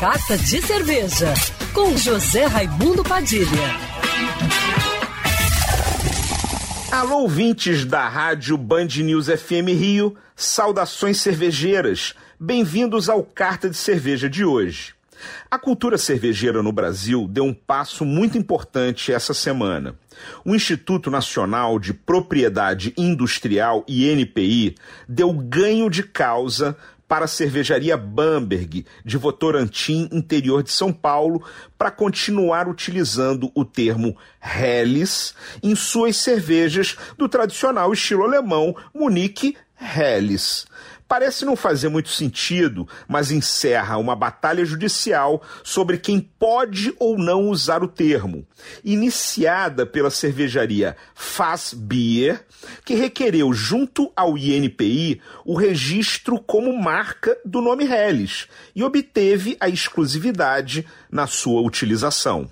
Carta de Cerveja, com José Raimundo Padilha. Alô, ouvintes da rádio Band News FM Rio, saudações cervejeiras. Bem-vindos ao Carta de Cerveja de hoje. A cultura cervejeira no Brasil deu um passo muito importante essa semana. O Instituto Nacional de Propriedade Industrial, INPI, deu ganho de causa para a cervejaria Bamberg, de Votorantim, interior de São Paulo, para continuar utilizando o termo Helles em suas cervejas do tradicional estilo alemão Munique Helles. Parece não fazer muito sentido, mas encerra uma batalha judicial sobre quem pode ou não usar o termo, iniciada pela cervejaria Faz Beer, que requereu junto ao INPI o registro como marca do nome Helles e obteve a exclusividade na sua utilização.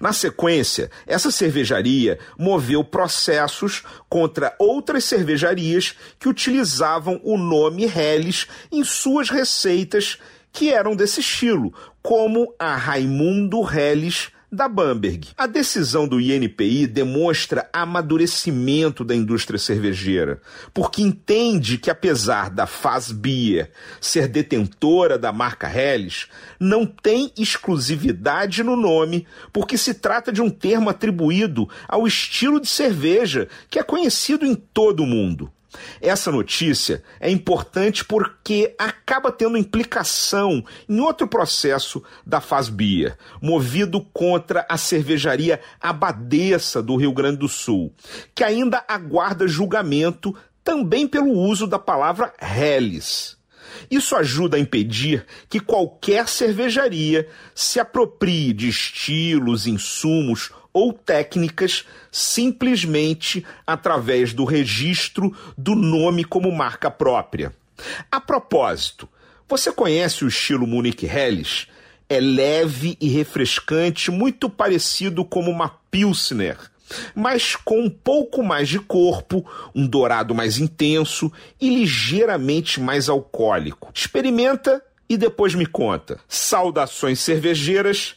Na sequência, essa cervejaria moveu processos contra outras cervejarias que utilizavam o nome Helles em suas receitas que eram desse estilo, como a Raimundo Helles da Bamberg. A decisão do INPI demonstra amadurecimento da indústria cervejeira, porque entende que apesar da Faz Beer ser detentora da marca Helles, não tem exclusividade no nome, porque se trata de um termo atribuído ao estilo de cerveja que é conhecido em todo o mundo. Essa notícia é importante porque acaba tendo implicação em outro processo da Fasbia, movido contra a cervejaria Abadesa do Rio Grande do Sul, que ainda aguarda julgamento também pelo uso da palavra Helles. Isso ajuda a impedir que qualquer cervejaria se aproprie de estilos, insumos ou técnicas simplesmente através do registro do nome como marca própria. A propósito, você conhece o estilo Munich Helles? É leve e refrescante, muito parecido com uma Pilsner, mas com um pouco mais de corpo, um dourado mais intenso e ligeiramente mais alcoólico. Experimenta e depois me conta. Saudações cervejeiras